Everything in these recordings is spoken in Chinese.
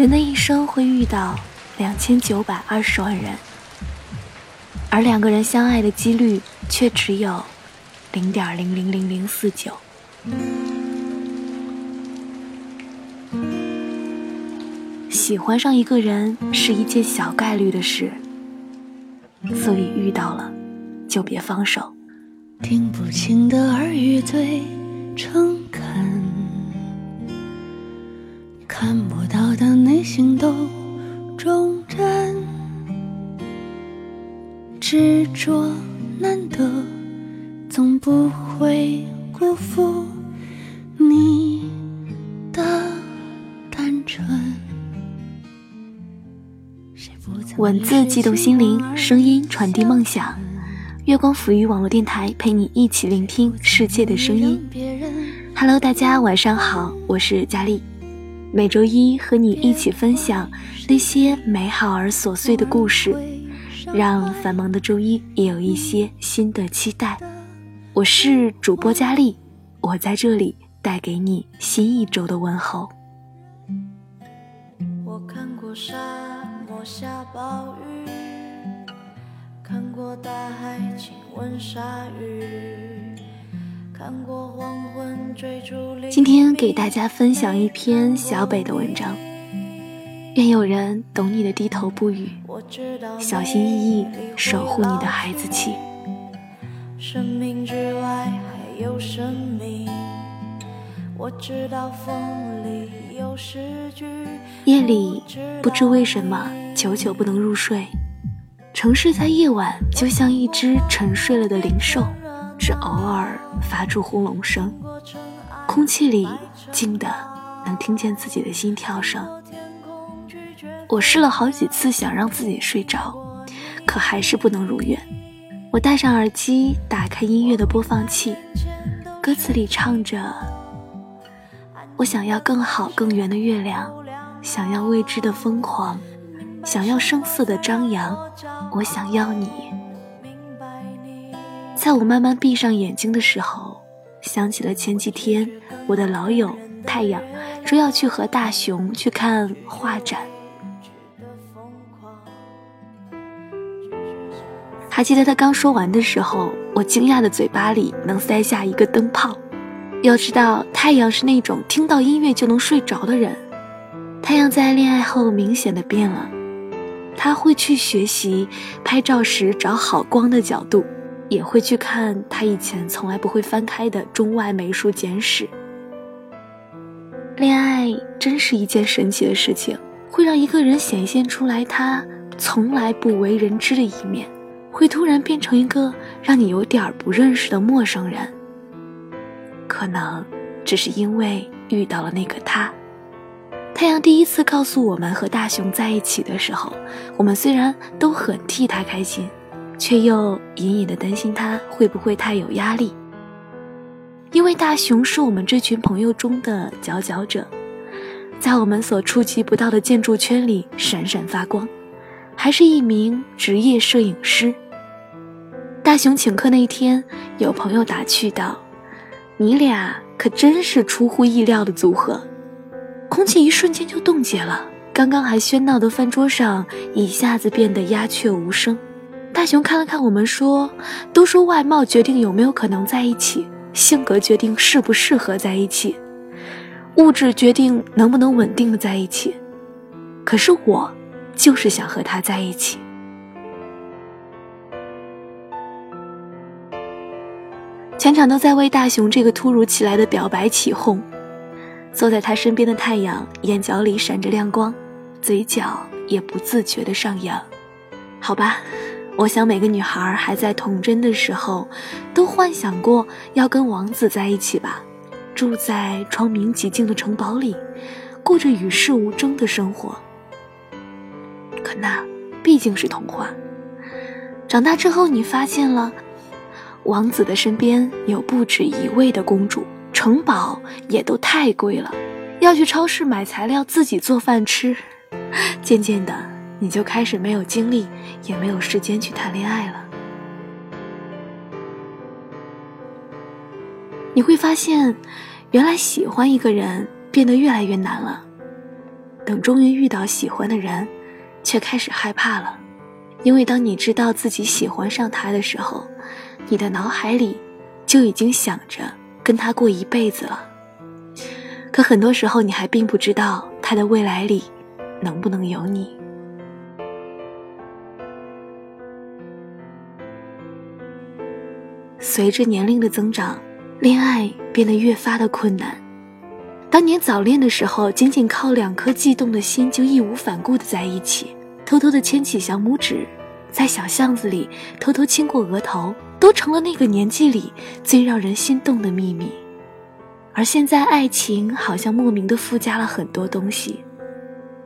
人的一生会遇到两千九百二十万人，而两个人相爱的几率却只有零点零零零零四九。喜欢上一个人是一件小概率的事，所以遇到了就别放手。听不清的耳语最诚恳，看不到的内心都忠贞，执着难得，总不会辜负你的单纯。文字激动心灵，声音传递梦想。月光抚育网络电台陪你一起聆听世界的声音。Hello，大家晚上好，我是佳丽。每周一和你一起分享那些美好而琐碎的故事，让繁忙的周一也有一些新的期待。我是主播佳丽，我在这里带给你新一周的问候。我看过沙漠下暴雨。看过大海亲吻鲨鱼，今天给大家分享一篇小北的文章。愿有人懂你的低头不语，小心翼翼守护你的孩子气。生命之外还有生命，我知道风里有诗句。夜里不知为什么久久不能入睡。城市在夜晚就像一只沉睡了的灵兽，只偶尔发出轰隆声。空气里静的能听见自己的心跳声。我试了好几次想让自己睡着，可还是不能如愿。我戴上耳机，打开音乐的播放器，歌词里唱着：“我想要更好更圆的月亮，想要未知的疯狂。”想要声色的张扬，我想要你。在我慢慢闭上眼睛的时候，想起了前几天我的老友太阳说要去和大熊去看画展。还记得他刚说完的时候，我惊讶的嘴巴里能塞下一个灯泡。要知道，太阳是那种听到音乐就能睡着的人。太阳在恋爱后明显的变了。他会去学习拍照时找好光的角度，也会去看他以前从来不会翻开的中外美术简史。恋爱真是一件神奇的事情，会让一个人显现出来他从来不为人知的一面，会突然变成一个让你有点不认识的陌生人。可能只是因为遇到了那个他。太阳第一次告诉我们和大熊在一起的时候，我们虽然都很替他开心，却又隐隐的担心他会不会太有压力。因为大熊是我们这群朋友中的佼佼者，在我们所触及不到的建筑圈里闪闪发光，还是一名职业摄影师。大熊请客那天，有朋友打趣道：“你俩可真是出乎意料的组合。”空气一瞬间就冻结了，刚刚还喧闹的饭桌上一下子变得鸦雀无声。大熊看了看我们，说：“都说外貌决定有没有可能在一起，性格决定适不适合在一起，物质决定能不能稳定的在一起。可是我，就是想和他在一起。”全场都在为大熊这个突如其来的表白起哄。坐在他身边的太阳，眼角里闪着亮光，嘴角也不自觉的上扬。好吧，我想每个女孩还在童真的时候，都幻想过要跟王子在一起吧，住在窗明几净的城堡里，过着与世无争的生活。可那毕竟是童话。长大之后，你发现了，王子的身边有不止一位的公主。城堡也都太贵了，要去超市买材料自己做饭吃。渐渐的，你就开始没有精力，也没有时间去谈恋爱了。你会发现，原来喜欢一个人变得越来越难了。等终于遇到喜欢的人，却开始害怕了，因为当你知道自己喜欢上他的时候，你的脑海里就已经想着跟他过一辈子了。可很多时候，你还并不知道他的未来里能不能有你。随着年龄的增长，恋爱变得越发的困难。当年早恋的时候，仅仅靠两颗悸动的心就义无反顾的在一起，偷偷的牵起小拇指，在小巷子里偷偷亲过额头，都成了那个年纪里最让人心动的秘密。而现在，爱情好像莫名的附加了很多东西，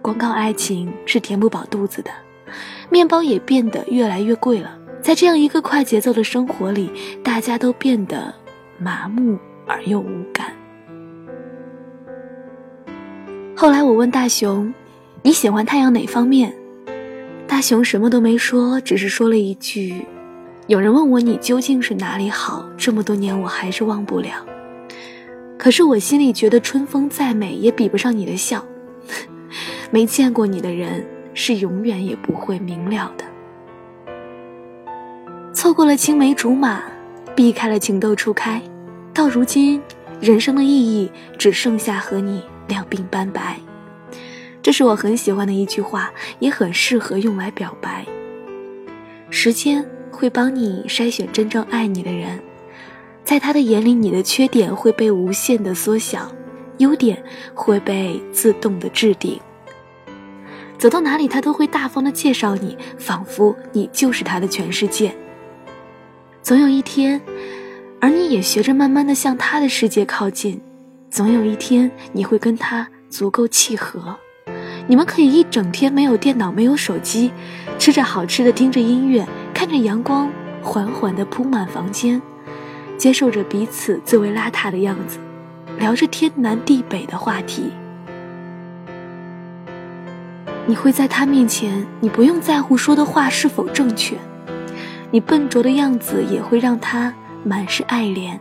光靠爱情是填不饱肚子的，面包也变得越来越贵了。在这样一个快节奏的生活里，大家都变得麻木而又无感。后来我问大熊：“你喜欢太阳哪方面？”大熊什么都没说，只是说了一句：“有人问我你究竟是哪里好，这么多年我还是忘不了。可是我心里觉得春风再美也比不上你的笑。没见过你的人是永远也不会明了的。”错过了青梅竹马，避开了情窦初开，到如今，人生的意义只剩下和你两鬓斑白。这是我很喜欢的一句话，也很适合用来表白。时间会帮你筛选真正爱你的人，在他的眼里，你的缺点会被无限的缩小，优点会被自动的置顶。走到哪里，他都会大方的介绍你，仿佛你就是他的全世界。总有一天，而你也学着慢慢的向他的世界靠近。总有一天，你会跟他足够契合，你们可以一整天没有电脑，没有手机，吃着好吃的，听着音乐，看着阳光缓缓的铺满房间，接受着彼此最为邋遢的样子，聊着天南地北的话题。你会在他面前，你不用在乎说的话是否正确。你笨拙的样子也会让他满是爱怜。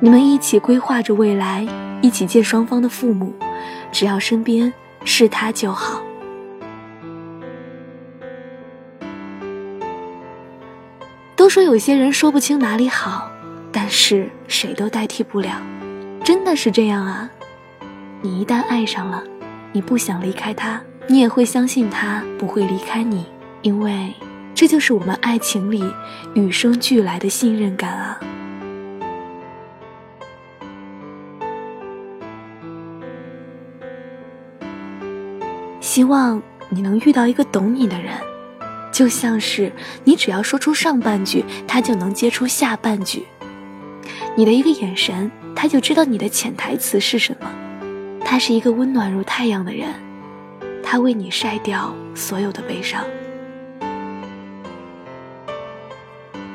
你们一起规划着未来，一起见双方的父母，只要身边是他就好。都说有些人说不清哪里好，但是谁都代替不了，真的是这样啊！你一旦爱上了，你不想离开他，你也会相信他不会离开你，因为。这就是我们爱情里与生俱来的信任感啊！希望你能遇到一个懂你的人，就像是你只要说出上半句，他就能接出下半句。你的一个眼神，他就知道你的潜台词是什么。他是一个温暖如太阳的人，他为你晒掉所有的悲伤。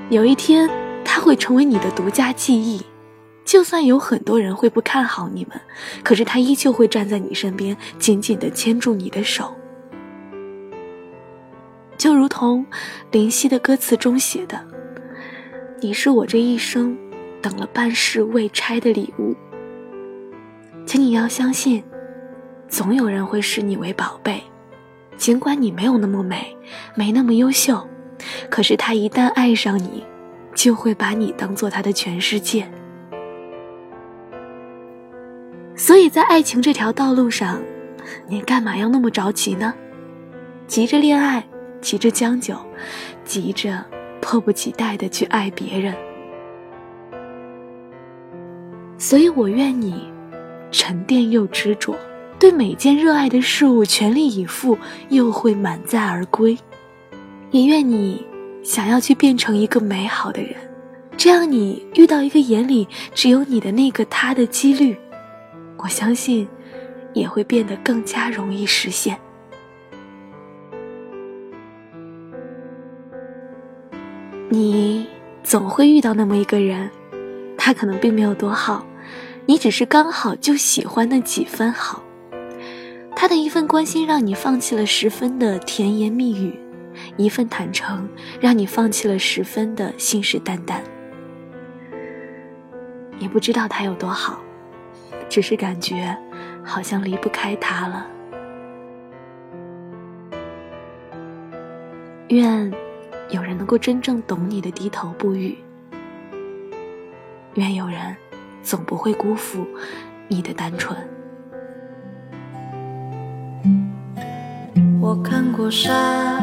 有一天，他会成为你的独家记忆。就算有很多人会不看好你们，可是他依旧会站在你身边，紧紧地牵住你的手。就如同林夕的歌词中写的：“你是我这一生等了半世未拆的礼物。”请你要相信，总有人会视你为宝贝，尽管你没有那么美，没那么优秀。可是他一旦爱上你，就会把你当做他的全世界。所以在爱情这条道路上，你干嘛要那么着急呢？急着恋爱，急着将就，急着迫不及待的去爱别人。所以我愿你沉淀又执着，对每件热爱的事物全力以赴，又会满载而归。也愿你想要去变成一个美好的人，这样你遇到一个眼里只有你的那个他的几率，我相信也会变得更加容易实现。你总会遇到那么一个人，他可能并没有多好，你只是刚好就喜欢那几分好。他的一份关心让你放弃了十分的甜言蜜语。一份坦诚，让你放弃了十分的信誓旦旦。也不知道他有多好，只是感觉好像离不开他了。愿有人能够真正懂你的低头不语，愿有人总不会辜负你的单纯。我看过沙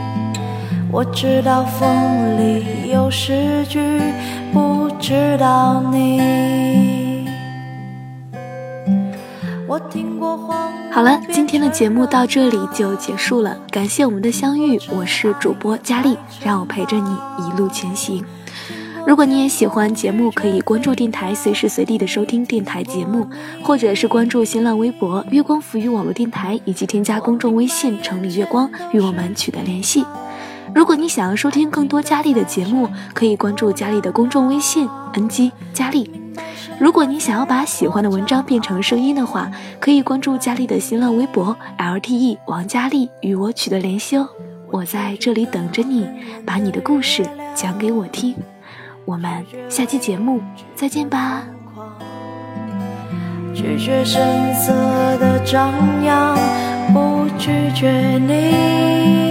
我知道风里有诗句，不知道你。我听过黄。好了，今天的节目到这里就结束了，感谢我们的相遇，我是主播佳丽，让我陪着你一路前行。如果你也喜欢节目，可以关注电台，随时随地的收听电台节目，或者是关注新浪微博“月光浮语网络电台”，以及添加公众微信“城里月光”与我们取得联系。如果你想要收听更多佳丽的节目，可以关注佳丽的公众微信 “ng 佳丽”。如果你想要把喜欢的文章变成声音的话，可以关注佳丽的新浪微博 “lte 王佳丽”与我取得联系哦。我在这里等着你，把你的故事讲给我听。我们下期节目再见吧。拒绝声色的张扬，不拒绝你。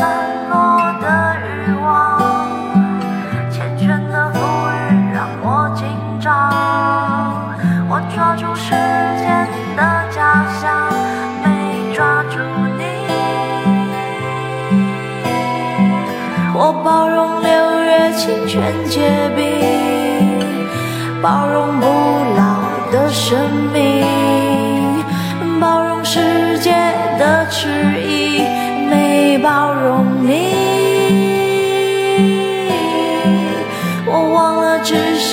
散落的欲望缱绻的馥郁让我紧张。我抓住时间的假象没抓住你。我包容六月清泉结冰包容不老的生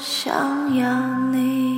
想要你。